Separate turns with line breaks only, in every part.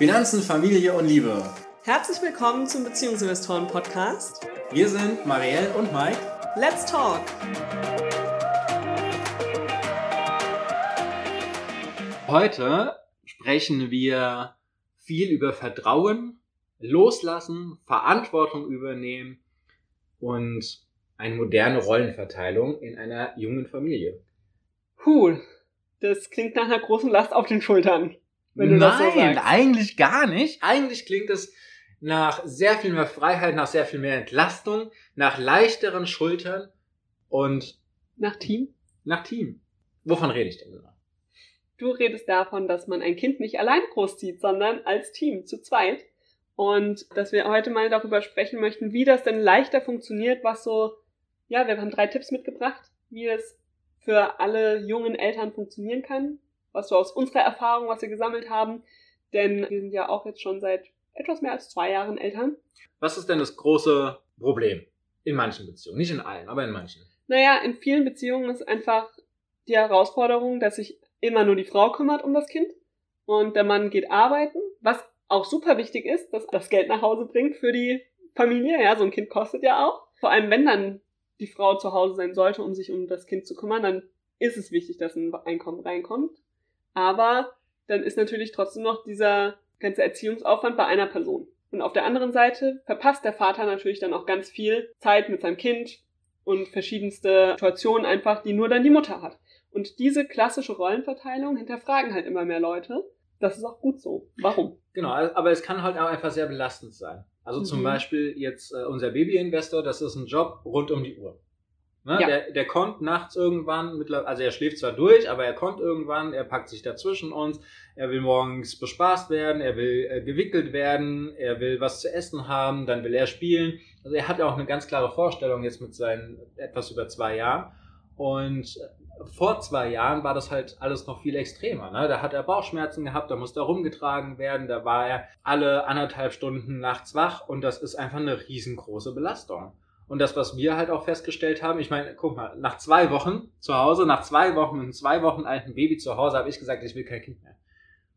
Finanzen, Familie und Liebe.
Herzlich willkommen zum Beziehungsinvestoren Podcast.
Wir sind Marielle und Mike.
Let's talk!
Heute sprechen wir viel über Vertrauen, Loslassen, Verantwortung übernehmen und eine moderne Rollenverteilung in einer jungen Familie.
Puh, das klingt nach einer großen Last auf den Schultern.
Wenn du Nein, das so sagst. eigentlich gar nicht. Eigentlich klingt es nach sehr viel mehr Freiheit, nach sehr viel mehr Entlastung, nach leichteren Schultern und
nach Team?
Nach Team. Wovon rede ich denn genau?
Du redest davon, dass man ein Kind nicht allein großzieht, sondern als Team, zu zweit. Und dass wir heute mal darüber sprechen möchten, wie das denn leichter funktioniert, was so, ja, wir haben drei Tipps mitgebracht, wie es für alle jungen Eltern funktionieren kann, was so aus unserer Erfahrung, was wir gesammelt haben. Denn wir sind ja auch jetzt schon seit etwas mehr als zwei Jahren Eltern.
Was ist denn das große Problem in manchen Beziehungen? Nicht in allen, aber in manchen.
Naja, in vielen Beziehungen ist einfach die Herausforderung, dass sich immer nur die Frau kümmert um das Kind und der Mann geht arbeiten, was auch super wichtig ist, dass das Geld nach Hause bringt für die Familie. Ja, so ein Kind kostet ja auch. Vor allem, wenn dann die Frau zu Hause sein sollte, um sich um das Kind zu kümmern, dann ist es wichtig, dass ein Einkommen reinkommt. Aber dann ist natürlich trotzdem noch dieser ganze Erziehungsaufwand bei einer Person. Und auf der anderen Seite verpasst der Vater natürlich dann auch ganz viel Zeit mit seinem Kind und verschiedenste Situationen einfach, die nur dann die Mutter hat. Und diese klassische Rollenverteilung hinterfragen halt immer mehr Leute. Das ist auch gut so. Warum?
Genau, aber es kann halt auch einfach sehr belastend sein. Also mhm. zum Beispiel jetzt äh, unser Babyinvestor, das ist ein Job rund um die Uhr. Ne? Ja. Der, der kommt nachts irgendwann, also er schläft zwar durch, aber er kommt irgendwann, er packt sich dazwischen uns, er will morgens bespaßt werden, er will äh, gewickelt werden, er will was zu essen haben, dann will er spielen. Also er hat ja auch eine ganz klare Vorstellung jetzt mit seinen etwas über zwei Jahren. Und äh, vor zwei Jahren war das halt alles noch viel extremer. Ne? Da hat er Bauchschmerzen gehabt, da musste er rumgetragen werden, da war er alle anderthalb Stunden nachts wach und das ist einfach eine riesengroße Belastung. Und das, was wir halt auch festgestellt haben, ich meine, guck mal, nach zwei Wochen zu Hause, nach zwei Wochen einem zwei Wochen alten Baby zu Hause, habe ich gesagt, ich will kein Kind mehr.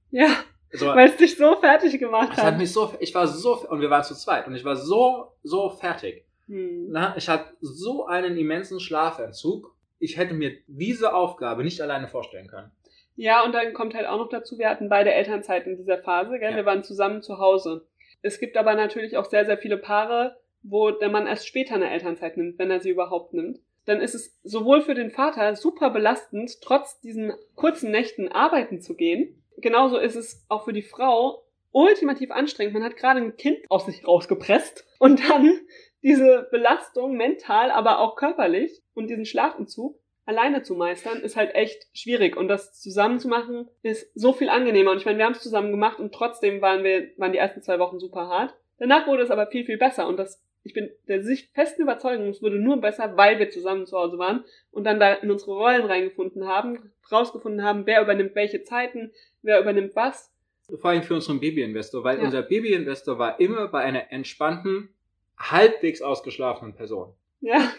Ja. Also, weil es dich so fertig gemacht hat.
Es hat mich so, ich war so, und wir waren zu zweit, und ich war so, so fertig. Hm. Na, ich hatte so einen immensen Schlafentzug. Ich hätte mir diese Aufgabe nicht alleine vorstellen können.
Ja, und dann kommt halt auch noch dazu, wir hatten beide Elternzeit in dieser Phase, gell? Ja. Wir waren zusammen zu Hause. Es gibt aber natürlich auch sehr, sehr viele Paare, wo der Mann erst später eine Elternzeit nimmt, wenn er sie überhaupt nimmt, dann ist es sowohl für den Vater super belastend, trotz diesen kurzen Nächten arbeiten zu gehen. Genauso ist es auch für die Frau ultimativ anstrengend. Man hat gerade ein Kind aus sich rausgepresst und dann diese Belastung mental, aber auch körperlich und diesen Schlafentzug alleine zu meistern, ist halt echt schwierig. Und das zusammen zu machen, ist so viel angenehmer. Und ich meine, wir haben es zusammen gemacht und trotzdem waren wir, waren die ersten zwei Wochen super hart. Danach wurde es aber viel, viel besser. Und das ich bin der festen Überzeugung, es wurde nur besser, weil wir zusammen zu Hause waren und dann da in unsere Rollen reingefunden haben, rausgefunden haben, wer übernimmt welche Zeiten, wer übernimmt was.
Vor allem für unseren Babyinvestor, weil ja. unser Babyinvestor war immer bei einer entspannten, halbwegs ausgeschlafenen Person.
Ja.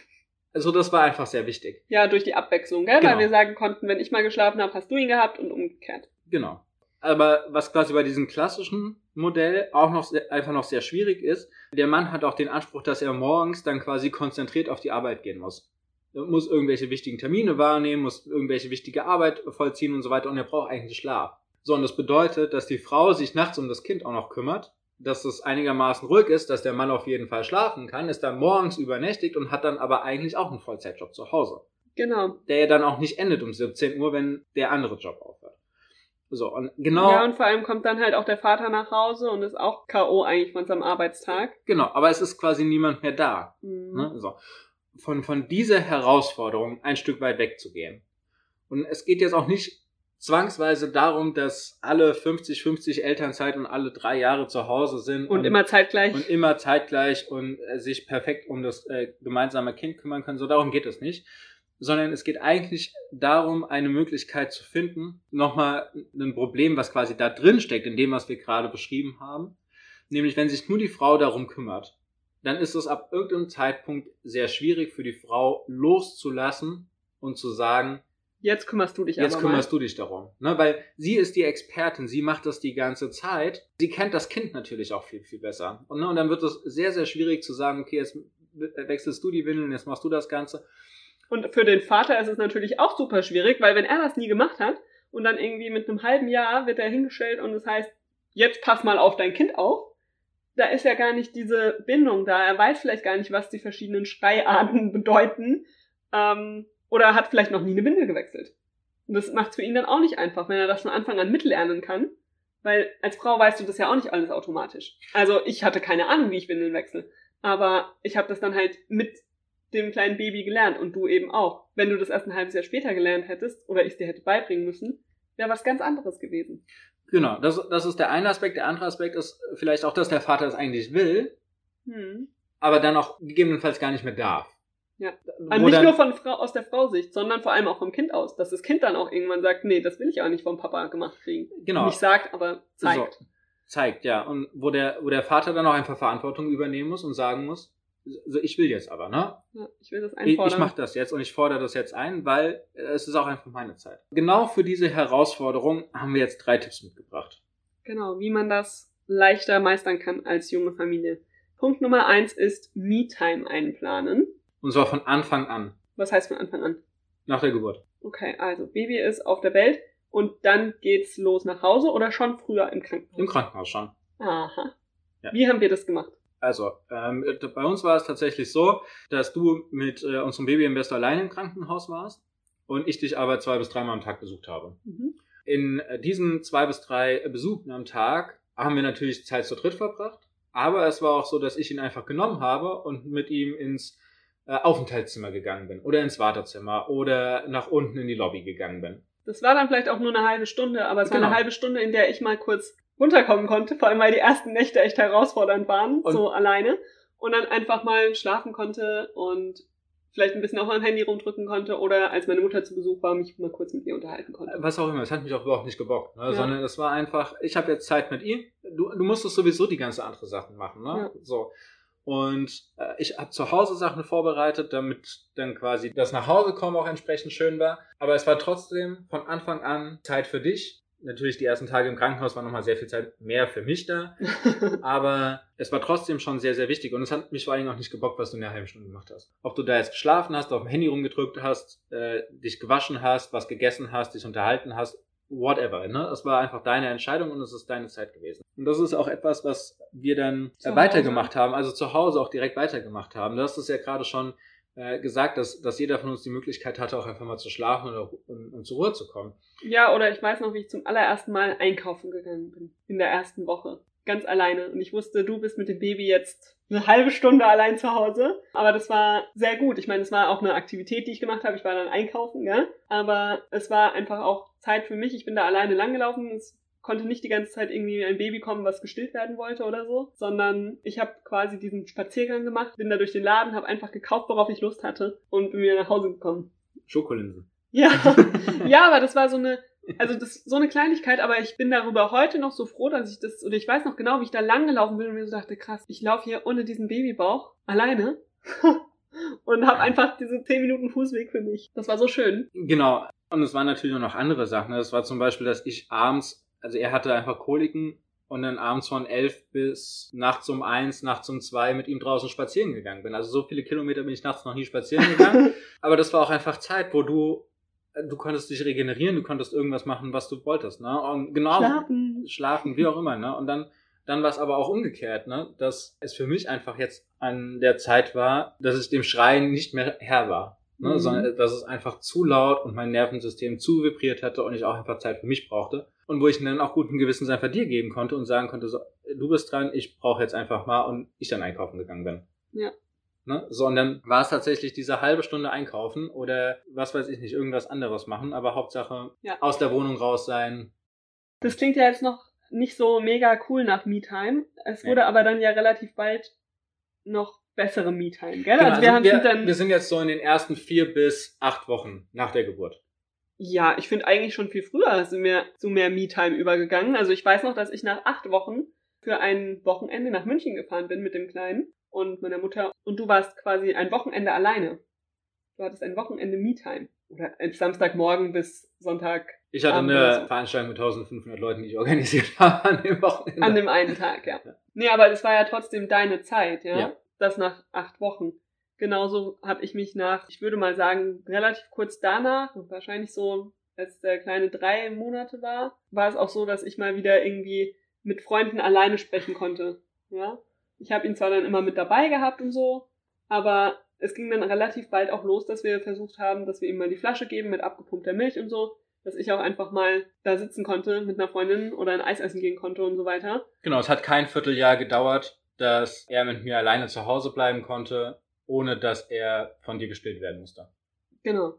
Also das war einfach sehr wichtig.
Ja, durch die Abwechslung, gell? Genau. Weil wir sagen konnten, wenn ich mal geschlafen habe, hast du ihn gehabt und umgekehrt.
Genau. Aber was quasi bei diesem klassischen Modell auch noch einfach noch sehr schwierig ist, der Mann hat auch den Anspruch, dass er morgens dann quasi konzentriert auf die Arbeit gehen muss. Er muss irgendwelche wichtigen Termine wahrnehmen, muss irgendwelche wichtige Arbeit vollziehen und so weiter und er braucht eigentlich Schlaf. So, und das bedeutet, dass die Frau sich nachts um das Kind auch noch kümmert, dass es einigermaßen ruhig ist, dass der Mann auf jeden Fall schlafen kann, ist dann morgens übernächtigt und hat dann aber eigentlich auch einen Vollzeitjob zu Hause.
Genau.
Der ja dann auch nicht endet um 17 Uhr, wenn der andere Job aufhört. So, und genau.
Ja, und vor allem kommt dann halt auch der Vater nach Hause und ist auch K.O. eigentlich von seinem Arbeitstag.
Genau, aber es ist quasi niemand mehr da. Mhm. Ne? So. Von, von dieser Herausforderung ein Stück weit wegzugehen. Und es geht jetzt auch nicht zwangsweise darum, dass alle 50-50 Elternzeit und alle drei Jahre zu Hause sind.
Und, und, immer zeitgleich.
Und immer zeitgleich und äh, sich perfekt um das äh, gemeinsame Kind kümmern können. So darum geht es nicht sondern es geht eigentlich darum, eine Möglichkeit zu finden, nochmal ein Problem, was quasi da drin steckt, in dem, was wir gerade beschrieben haben. Nämlich, wenn sich nur die Frau darum kümmert, dann ist es ab irgendeinem Zeitpunkt sehr schwierig für die Frau loszulassen und zu sagen,
Jetzt kümmerst du dich
Jetzt kümmerst
mal.
du dich darum. Ne? Weil sie ist die Expertin, sie macht das die ganze Zeit. Sie kennt das Kind natürlich auch viel, viel besser. Und, ne? und dann wird es sehr, sehr schwierig zu sagen, okay, jetzt wechselst du die Windeln, jetzt machst du das Ganze.
Und für den Vater ist es natürlich auch super schwierig, weil wenn er das nie gemacht hat und dann irgendwie mit einem halben Jahr wird er hingestellt und es heißt, jetzt pass mal auf dein Kind auf, da ist ja gar nicht diese Bindung da. Er weiß vielleicht gar nicht, was die verschiedenen Schreiarten bedeuten. Ähm, oder hat vielleicht noch nie eine Windel gewechselt. Und das macht es für ihn dann auch nicht einfach, wenn er das von Anfang an mitlernen kann. Weil als Frau weißt du das ja auch nicht alles automatisch. Also ich hatte keine Ahnung, wie ich Windeln wechsle. Aber ich habe das dann halt mit dem kleinen Baby gelernt und du eben auch. Wenn du das erst ein halbes Jahr später gelernt hättest oder ich es dir hätte beibringen müssen, wäre was ganz anderes gewesen.
Genau, das, das ist der eine Aspekt. Der andere Aspekt ist vielleicht auch, dass der Vater es eigentlich will,
Hm.
aber dann auch gegebenenfalls gar nicht mehr darf.
Ja. Aber nicht
dann-
nur von Frau, aus der Frau-Sicht, sondern vor allem auch vom Kind aus. Dass das Kind dann auch irgendwann sagt, nee, das will ich auch nicht vom Papa gemacht kriegen.
Genau.
Nicht sagt, aber zeigt.
So, zeigt, ja. Und wo der, wo der Vater dann auch einfach Verantwortung übernehmen muss und sagen muss, so, ich will jetzt aber, ne?
Ja, ich will das
Ich,
einfordern.
ich mache das jetzt und ich fordere das jetzt ein, weil äh, es ist auch einfach meine Zeit. Genau für diese Herausforderung haben wir jetzt drei Tipps mitgebracht.
Genau, wie man das leichter meistern kann als junge Familie. Punkt Nummer eins ist Me-Time einplanen.
Und zwar von Anfang an,
Was heißt von Anfang an?
nach der Geburt.
Okay, also Baby ist auf der Welt und dann geht's los nach Hause oder schon früher im Krankenhaus?
Im Krankenhaus schon.
Aha.
Ja.
Wie haben wir das gemacht?
Also, ähm, bei uns war es tatsächlich so, dass du mit äh, unserem Babyinvestor alleine im Krankenhaus warst und ich dich aber zwei bis dreimal am Tag besucht habe.
Mhm.
In äh, diesen zwei bis drei Besuchen am Tag haben wir natürlich Zeit zu dritt verbracht, aber es war auch so, dass ich ihn einfach genommen habe und mit ihm ins äh, Aufenthaltszimmer gegangen bin oder ins Wartezimmer oder nach unten in die Lobby gegangen bin.
Das war dann vielleicht auch nur eine halbe Stunde, aber es war
Genau.
eine halbe Stunde, in der ich mal kurz runterkommen konnte, vor allem weil die ersten Nächte echt herausfordernd waren,
Und-
so alleine. Und dann einfach mal schlafen konnte und vielleicht ein bisschen auf mein Handy rumdrücken konnte oder als meine Mutter zu Besuch war, mich mal kurz mit ihr unterhalten konnte.
Was auch immer, es hat mich auch überhaupt nicht gebockt, ne?
Ja.
sondern es war einfach, ich habe jetzt Zeit mit ihm, du, du musstest sowieso die ganze andere Sachen machen. Ne?
Ja.
So. Und äh, ich habe zu Hause Sachen vorbereitet, damit dann quasi das nach Hause kommen auch entsprechend schön war. Aber es war trotzdem von Anfang an Zeit für dich. Natürlich die ersten Tage im Krankenhaus war nochmal sehr viel Zeit mehr für mich da. Aber es war trotzdem schon sehr, sehr wichtig. Und es hat mich vor allem auch nicht gebockt, was du in der halben Stunde gemacht hast. Ob du da jetzt geschlafen hast, auf dem Handy rumgedrückt hast, äh, dich gewaschen hast, was gegessen hast, dich unterhalten hast, whatever. Ne? Es war einfach deine Entscheidung und es ist deine Zeit gewesen. Und das ist auch etwas, was wir dann
Zu
weitergemacht haben, also zu Hause auch direkt weitergemacht haben. Du hast es ja gerade schon äh, gesagt, dass, dass jeder von uns die Möglichkeit hatte, auch einfach mal zu schlafen oder um, um zur Ruhe zu kommen.
ja, oder ich weiß noch, wie ich zum allerersten Mal einkaufen gegangen bin. In der ersten Woche. Ganz alleine. Und ich wusste, du bist mit dem Baby jetzt eine halbe Stunde allein zu Hause. Aber das war sehr gut. Ich meine, es war auch eine Aktivität, die ich gemacht habe. Ich war dann einkaufen, ja. Aber es war einfach auch Zeit für mich. Ich bin da alleine langgelaufen. Es konnte nicht die ganze Zeit irgendwie ein Baby kommen, was gestillt werden wollte oder so, sondern ich habe quasi diesen Spaziergang gemacht, bin da durch den Laden, habe einfach gekauft, worauf ich Lust hatte und bin wieder nach Hause gekommen.
Schokolinsen.
Ja, ja, aber das war so eine, also das so eine Kleinigkeit, aber ich bin darüber heute noch so froh, dass ich das, oder ich weiß noch genau, wie ich da lang gelaufen bin und mir so dachte, krass, ich laufe hier ohne diesen Babybauch alleine und habe einfach diese 10 Minuten Fußweg für mich. Das war so schön.
Genau. Und es waren natürlich auch noch andere Sachen. Es war zum Beispiel, dass ich abends, also er hatte einfach Koliken und dann abends von elf bis nachts um eins, nachts um zwei mit ihm draußen spazieren gegangen bin. Also so viele Kilometer bin ich nachts noch nie spazieren gegangen. Aber das war auch einfach Zeit, wo du, du konntest dich regenerieren, du konntest irgendwas machen, was du wolltest. Ne? Und genau,
Schlafen.
schlafen, wie auch immer. Ne? Und dann, dann war es aber auch umgekehrt, ne? dass es für mich einfach jetzt an der Zeit war, dass ich dem Schreien nicht mehr Herr war. Ne?
Mhm.
Sondern dass es einfach zu laut und mein Nervensystem zu vibriert hatte und ich auch einfach Zeit für mich brauchte. Und wo ich dann auch guten Gewissens einfach dir geben konnte und sagen konnte, so, du bist dran, ich brauche jetzt einfach mal und ich dann einkaufen gegangen bin.
Ja.
Ne? So, und dann war es tatsächlich diese halbe Stunde einkaufen oder was weiß ich nicht, irgendwas anderes machen, aber Hauptsache
Ja.
aus der Wohnung raus sein,
Das klingt ja jetzt noch nicht so mega cool nach Me-Time. Es
Nee.
wurde aber dann ja relativ bald noch bessere Me-Time, gell?
Genau,
also wir haben
wir, wir sind jetzt so in den ersten vier bis acht Wochen nach der Geburt.
Ja, ich finde eigentlich schon viel früher sind wir zu mehr Me-Time übergegangen. Also ich weiß noch, dass ich nach acht Wochen für ein Wochenende nach München gefahren bin mit dem Kleinen und meiner Mutter. Und du warst quasi ein Wochenende alleine. Du hattest ein Wochenende Me-Time. oder Samstagmorgen bis Sonntag.
Ich hatte eine Veranstaltung mit 1500 Leuten, die ich organisiert habe an dem Wochenende.
An dem einen Tag, ja. ja. Nee, aber das war ja trotzdem deine Zeit, ja? ja. Das nach acht Wochen. Genauso habe ich mich nach, ich würde mal sagen, relativ kurz danach, wahrscheinlich so, als der kleine drei Monate war, war es auch so, dass ich mal wieder irgendwie mit Freunden alleine sprechen konnte. Ja, ich habe ihn zwar dann immer mit dabei gehabt und so, aber es ging dann relativ bald auch los, dass wir versucht haben, dass wir ihm mal die Flasche geben mit abgepumpter Milch und so, dass ich auch einfach mal da sitzen konnte mit einer Freundin oder ein Eis essen gehen konnte und so weiter.
Genau, es hat kein Vierteljahr gedauert, dass er mit mir alleine zu Hause bleiben konnte, ohne dass er von dir gestillt werden musste.
Genau.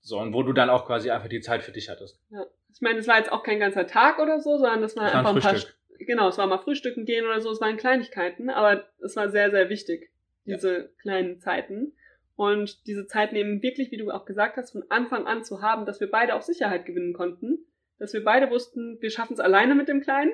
So, und wo du dann auch quasi einfach die Zeit für dich hattest.
Ja. Ich meine, es war jetzt auch kein ganzer Tag oder so, sondern das war das einfach ein, ein paar. Genau, es war mal Frühstücken gehen oder so, es waren Kleinigkeiten, aber es war sehr, sehr wichtig, diese ja. kleinen Zeiten. Und diese Zeiten eben wirklich, wie du auch gesagt hast, von Anfang an zu haben, dass wir beide auch Sicherheit gewinnen konnten. Dass wir beide wussten, wir schaffen es alleine mit dem Kleinen.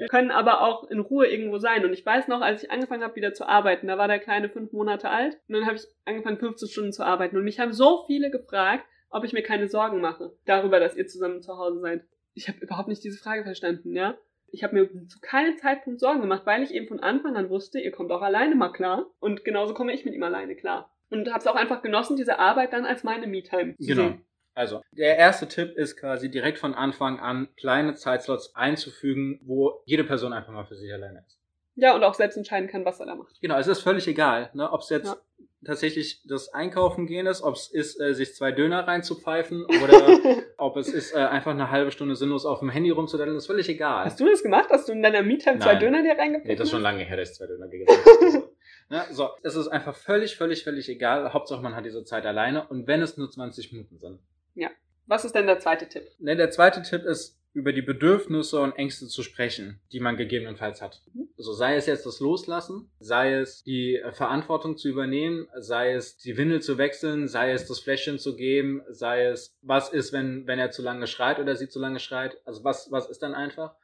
Wir können aber auch in Ruhe irgendwo sein. Und ich weiß noch, als ich angefangen habe, wieder zu arbeiten, da war der Kleine fünf Monate alt. Und dann habe ich angefangen, 15 Stunden zu arbeiten. Und mich haben so viele gefragt, ob ich mir keine Sorgen mache darüber, dass ihr zusammen zu Hause seid. Ich habe überhaupt nicht diese Frage verstanden, ja. Ich habe mir zu keinem Zeitpunkt Sorgen gemacht, weil ich eben von Anfang an wusste, ihr kommt auch alleine mal klar. Und genauso komme ich mit ihm alleine klar. Und habe es auch einfach genossen, diese Arbeit dann als meine Me-Time zu
genau.
sehen.
Also, der erste Tipp ist quasi direkt von Anfang an kleine Zeitslots einzufügen, wo jede Person einfach mal für sich alleine ist.
Ja, und auch selbst entscheiden kann, was er da macht.
Genau, es ist völlig egal, ne, ob es jetzt ja. tatsächlich das Einkaufen gehen ist, ob es ist, äh, sich zwei Döner reinzupfeifen oder ob es ist, äh, einfach eine halbe Stunde sinnlos auf dem Handy rumzudaddeln, ist völlig egal.
Hast du das gemacht? Hast du in deiner Me-Time zwei Döner dir reingepackt?
Nee, das ist schon lange her, dass ich zwei Döner gegessen habe. Ne, so, es ist einfach völlig, völlig, völlig egal. Hauptsache man hat diese Zeit alleine und wenn es nur 20 Minuten sind.
Ja. Was ist denn der zweite Tipp?
Ne, der zweite Tipp ist, über die Bedürfnisse und Ängste zu sprechen, die man gegebenenfalls hat. Mhm. Also sei es jetzt das Loslassen, sei es die Verantwortung zu übernehmen, sei es die Windel zu wechseln, sei es das Fläschchen zu geben, sei es was ist, wenn, wenn er zu lange schreit oder sie zu lange schreit. Also was, was ist dann einfach?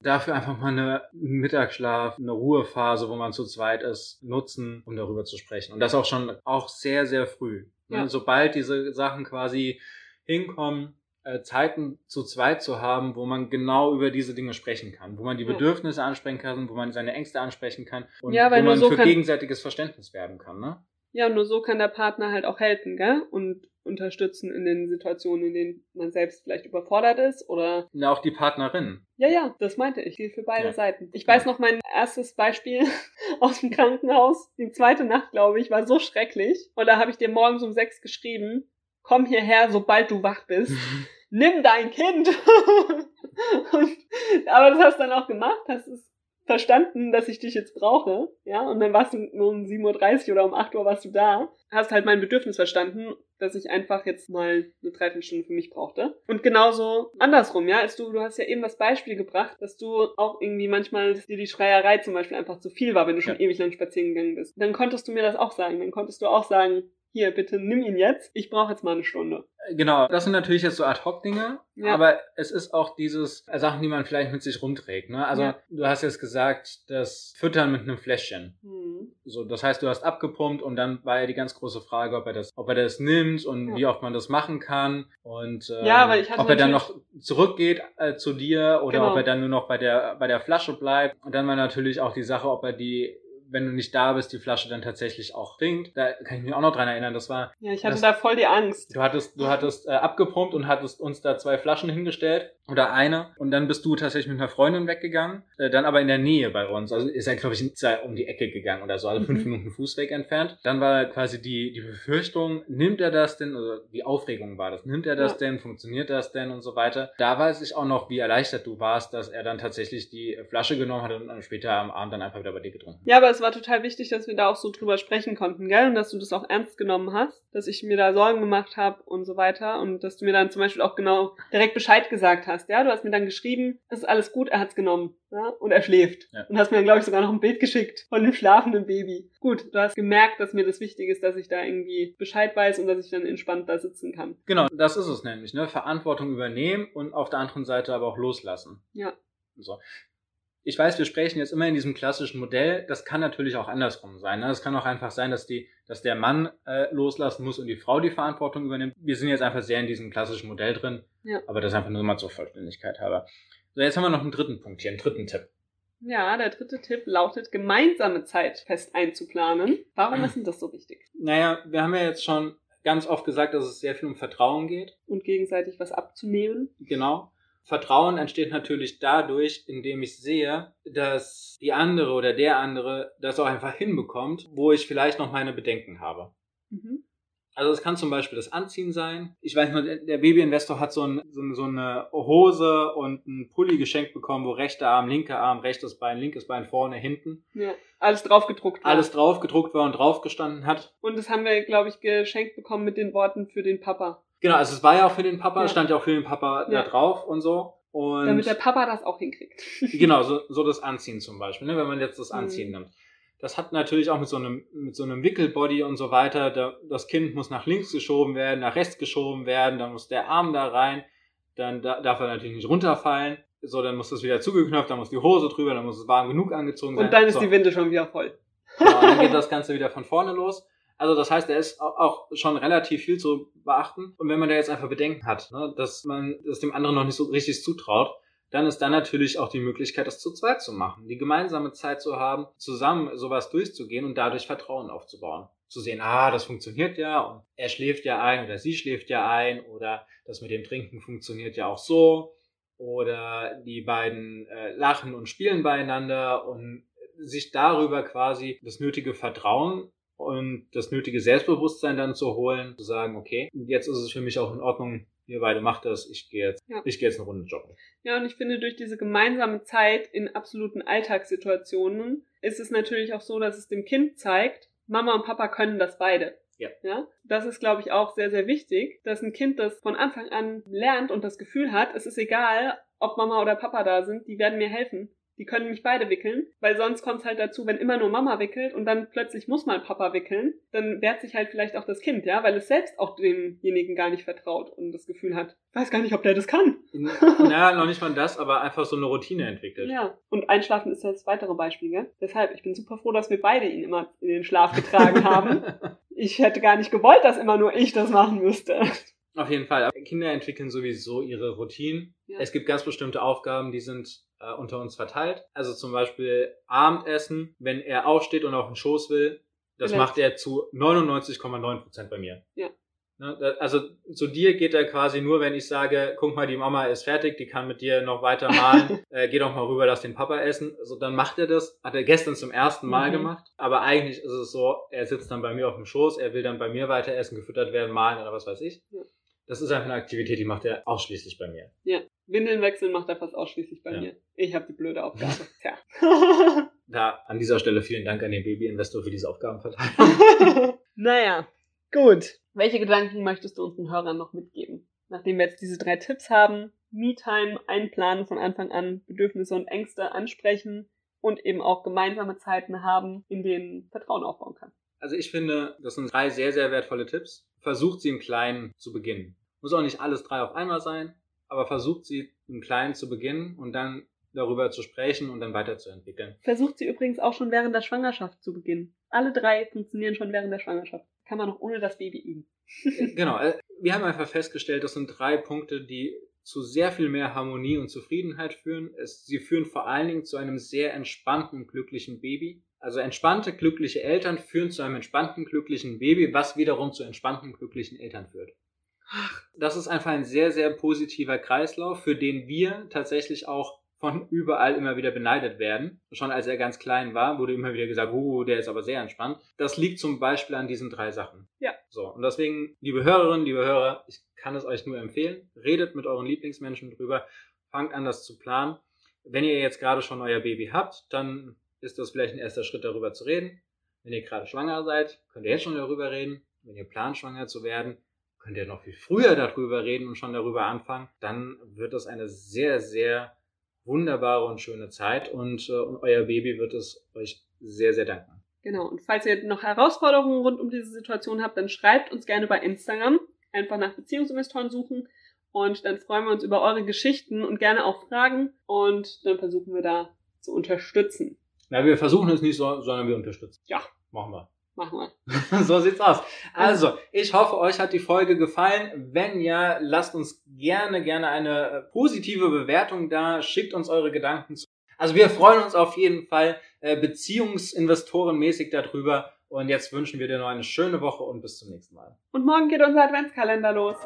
Dafür einfach mal eine Mittagsschlaf, eine Ruhephase, wo man zu zweit ist, nutzen, um darüber zu sprechen. Und das auch schon auch sehr, sehr früh. Ne? Ja. Sobald diese Sachen quasi hinkommen, äh, Zeiten zu zweit zu haben, wo man genau über diese Dinge sprechen kann, wo man die Bedürfnisse ansprechen kann, wo man seine Ängste ansprechen kann und ja, wo man so für gegenseitiges Verständnis werden kann. Ne?
Ja, nur so kann der Partner halt auch helfen, gell? Und unterstützen in den Situationen, in denen man selbst vielleicht überfordert ist oder.
Ja, auch die Partnerin.
Ja, ja, das meinte ich. Gilt für beide ja. Seiten. Ich weiß noch mein erstes Beispiel aus dem Krankenhaus. Die zweite Nacht, glaube ich, war so schrecklich. Und da habe ich dir morgens um sechs geschrieben, komm hierher, sobald du wach bist. Nimm dein Kind. und, aber das hast du dann auch gemacht, hast es verstanden, dass ich dich jetzt brauche, ja, und dann warst du nur um 7.30 Uhr oder um 8 Uhr warst du da, hast halt mein Bedürfnis verstanden, dass ich einfach jetzt mal eine Dreiviertelstunde für mich brauchte. Und genauso andersrum, ja, als du, du hast ja eben das Beispiel gebracht, dass du auch irgendwie manchmal dir die Schreierei zum Beispiel einfach zu viel war, wenn du schon ja. ewig lang spazieren gegangen bist. Dann konntest du mir das auch sagen, dann konntest du auch sagen, hier, bitte nimm ihn jetzt, ich brauche jetzt mal eine Stunde.
Genau, das sind natürlich jetzt so Ad-Hoc-Dinge, ja. aber es ist auch dieses äh, Sachen, die man vielleicht mit sich rumträgt. Ne? Also ja. du hast jetzt gesagt, das Füttern mit einem Fläschchen. Mhm. So, das heißt, du hast abgepumpt und dann war ja die ganz große Frage, ob er das, ob er das nimmt und ja. wie oft man das machen kann und äh, ja, weil ich hatte ob er dann noch zurückgeht äh, zu dir oder genau. ob er dann nur noch bei der bei der Flasche bleibt. Und dann war natürlich auch die Sache, ob er die wenn du nicht da bist, die Flasche dann tatsächlich auch trinkt. Da kann ich mich auch noch dran erinnern. Das war.
Ja, ich hatte das, da voll die Angst.
Du hattest, du hattest äh, abgepumpt und hattest uns da zwei Flaschen hingestellt oder eine und dann bist du tatsächlich mit einer Freundin weggegangen, äh, dann aber in der Nähe bei uns. Also ist er, glaube ich, um die Ecke gegangen oder so, also fünf mhm. Minuten Fußweg entfernt. Dann war quasi die, die Befürchtung, nimmt er das denn, oder die Aufregung war das, nimmt er das ja. denn, funktioniert das denn und so weiter. Da weiß ich auch noch, wie erleichtert du warst, dass er dann tatsächlich die Flasche genommen hat und später am Abend dann einfach wieder bei dir getrunken.
Ja, aber es war total wichtig, dass wir da auch so drüber sprechen konnten, gell? Und dass du das auch ernst genommen hast, dass ich mir da Sorgen gemacht habe und so weiter und dass du mir dann zum Beispiel auch genau direkt Bescheid gesagt hast hast, ja, du hast mir dann geschrieben, es ist alles gut, er hat's genommen, ja, und er schläft. Ja. Und hast mir dann, glaube ich, sogar noch ein Bild geschickt von dem schlafenden Baby. Gut, du hast gemerkt, dass mir das wichtig ist, dass ich da irgendwie Bescheid weiß und dass ich dann entspannt da sitzen kann.
Genau, das ist es nämlich, ne, Verantwortung übernehmen und auf der anderen Seite aber auch loslassen.
Ja.
So ich weiß, wir sprechen jetzt immer in diesem klassischen Modell. Das kann natürlich auch andersrum sein. Ne? Das kann auch einfach sein, dass die, dass der Mann äh, loslassen muss und die Frau die Verantwortung übernimmt. Wir sind jetzt einfach sehr in diesem klassischen Modell drin. Ja. Aber das einfach nur mal zur Vollständigkeit halber. So, jetzt haben wir noch einen dritten Punkt hier, einen dritten Tipp.
Ja, der dritte Tipp lautet, gemeinsame Zeit fest einzuplanen. Warum ist denn das so wichtig?
Naja, wir haben ja jetzt schon ganz oft gesagt, dass es sehr viel um Vertrauen geht.
Und gegenseitig was abzunehmen.
Genau. Vertrauen entsteht natürlich dadurch, indem ich sehe, dass die andere oder der andere das auch einfach hinbekommt, wo ich vielleicht noch meine Bedenken habe. Mhm. Also es kann zum Beispiel das Anziehen sein. Ich weiß nur, der Babyinvestor hat so, ein, so, so, eine Hose und einen Pulli geschenkt bekommen, wo rechter Arm, linker Arm, rechtes Bein, linkes Bein vorne, hinten.
Ja, alles draufgedruckt
war. Alles draufgedruckt war und draufgestanden hat.
Und das haben wir, glaube ich, geschenkt bekommen mit den Worten für den Papa.
Genau, also es war ja auch für den Papa, ja. stand ja auch für den Papa ja. da drauf und so. Und
Damit der Papa das auch hinkriegt.
genau, so, so das Anziehen zum Beispiel, ne, wenn man jetzt das mhm. Anziehen mhm. nimmt. Das hat natürlich auch mit so einem, mit so einem Wickelbody und so weiter. Da, das Kind muss nach links geschoben werden, nach rechts geschoben werden, dann muss der Arm da rein, dann da, darf er natürlich nicht runterfallen. So, dann muss das wieder zugeknöpft, dann muss die Hose drüber, dann muss es warm genug angezogen sein.
Und dann ist
so.
die Winde schon wieder voll.
Genau, dann geht das Ganze wieder von vorne los. Also das heißt, er ist auch schon relativ viel zu beachten. Und wenn man da jetzt einfach Bedenken hat, ne, dass man das dem anderen noch nicht so richtig zutraut, dann ist dann natürlich auch die Möglichkeit, das zu zweit zu machen, die gemeinsame Zeit zu haben, zusammen sowas durchzugehen und dadurch Vertrauen aufzubauen. Zu sehen, ah, das funktioniert ja und er schläft ja ein oder sie schläft ja ein oder das mit dem Trinken funktioniert ja auch so oder die beiden äh, lachen und spielen beieinander und sich darüber quasi das nötige Vertrauen und das nötige Selbstbewusstsein dann zu holen, zu sagen, okay, jetzt ist es für mich auch in Ordnung, ihr beide macht das, ich gehe jetzt, ja. ich gehe jetzt eine Runde joggen.
Ja, und ich finde, durch diese gemeinsame Zeit in absoluten Alltagssituationen ist es natürlich auch so, dass es dem Kind zeigt, Mama und Papa können das beide.
Ja.
ja. Das ist, glaube ich, auch sehr, sehr wichtig, dass ein Kind das von Anfang an lernt und das Gefühl hat, es ist egal, ob Mama oder Papa da sind, die werden mir helfen. Die können mich beide wickeln, weil sonst kommt es halt dazu, wenn immer nur Mama wickelt und dann plötzlich muss mal Papa wickeln, dann wehrt sich halt vielleicht auch das Kind, ja, weil es selbst auch demjenigen gar nicht vertraut und das Gefühl hat, weiß gar nicht, ob der das kann.
Na, noch nicht mal das, aber einfach so eine Routine entwickelt.
Ja, und Einschlafen ist das weitere Beispiel, gell? Deshalb, ich bin super froh, dass wir beide ihn immer in den Schlaf getragen haben. ich hätte gar nicht gewollt, dass immer nur ich das machen müsste.
Auf jeden Fall. Kinder entwickeln sowieso ihre Routinen. Ja. Es gibt ganz bestimmte Aufgaben, die sind äh, unter uns verteilt. Also zum Beispiel Abendessen, wenn er aufsteht und auf den Schoß will, das Vielleicht. macht er zu 99,9 Prozent bei mir.
Ja.
Ne, also zu dir geht er quasi nur, wenn ich sage, guck mal, die Mama ist fertig, die kann mit dir noch weiter malen, äh, geh doch mal rüber, lass den Papa essen. Also dann macht er das, hat er gestern zum ersten Mal mhm. gemacht, aber eigentlich ist es so, er sitzt dann bei mir auf dem Schoß, er will dann bei mir weiter essen, gefüttert werden, malen oder was weiß ich. Ja. Das ist einfach eine Aktivität, die macht er ausschließlich bei mir.
Ja. Windeln wechseln macht er fast ausschließlich bei ja. mir. Ich habe die blöde Aufgabe. Tja.
da an dieser Stelle vielen Dank an den Baby-Investor für diese Aufgabenverteilung.
naja, gut. Welche Gedanken möchtest du unseren Hörern noch mitgeben? Nachdem wir jetzt diese drei Tipps haben, Me-Time einplanen von Anfang an, Bedürfnisse und Ängste ansprechen und eben auch gemeinsame Zeiten haben, in denen Vertrauen aufbauen kann.
Also ich finde, das sind drei sehr, sehr wertvolle Tipps. Versucht sie im Kleinen zu beginnen. Muss auch nicht alles drei auf einmal sein, aber versucht sie im Kleinen zu beginnen und dann darüber zu sprechen und dann weiterzuentwickeln.
Versucht sie übrigens auch schon während der Schwangerschaft zu beginnen. Alle drei funktionieren schon während der Schwangerschaft. Kann man noch ohne das Baby üben.
genau. Äh, wir haben einfach festgestellt, das sind drei Punkte, die zu sehr viel mehr Harmonie und Zufriedenheit führen. Es, sie führen vor allen Dingen zu einem sehr entspannten und glücklichen Baby. Also entspannte, glückliche Eltern führen zu einem entspannten, glücklichen Baby, was wiederum zu entspannten, glücklichen Eltern führt. Das ist einfach ein sehr, sehr positiver Kreislauf, für den wir tatsächlich auch von überall immer wieder beneidet werden. Schon als er ganz klein war, wurde immer wieder gesagt, uh, der ist aber sehr entspannt. Das liegt zum Beispiel an diesen drei Sachen.
Ja.
So. Und deswegen, liebe Hörerinnen, liebe Hörer, ich kann es euch nur empfehlen. Redet mit euren Lieblingsmenschen drüber. Fangt an, das zu planen. Wenn ihr jetzt gerade schon euer Baby habt, dann ist das vielleicht ein erster Schritt, darüber zu reden. Wenn ihr gerade schwanger seid, könnt ihr jetzt schon darüber reden. Wenn ihr plant, schwanger zu werden, könnt ihr noch viel früher darüber reden und schon darüber anfangen, dann wird das eine sehr, sehr wunderbare und schöne Zeit und, äh, und euer Baby wird es euch sehr, sehr danken.
Genau, und falls ihr noch Herausforderungen rund um diese Situation habt, dann schreibt uns gerne bei Instagram. Einfach nach Beziehungsinvestoren suchen und dann freuen wir uns über eure Geschichten und gerne auch Fragen und dann versuchen wir da zu unterstützen.
Na, wir versuchen es nicht so, sondern wir unterstützen.
Ja.
Machen wir.
Machen wir.
so sieht's aus. Also, ich hoffe, euch hat die Folge gefallen. Wenn ja, lasst uns gerne, gerne eine äh, positive Bewertung da. Schickt uns eure Gedanken zu. Also, wir freuen uns auf jeden Fall äh, beziehungsinvestorenmäßig darüber. Und jetzt wünschen wir dir noch eine schöne Woche und bis zum nächsten Mal.
Und morgen geht unser Adventskalender los.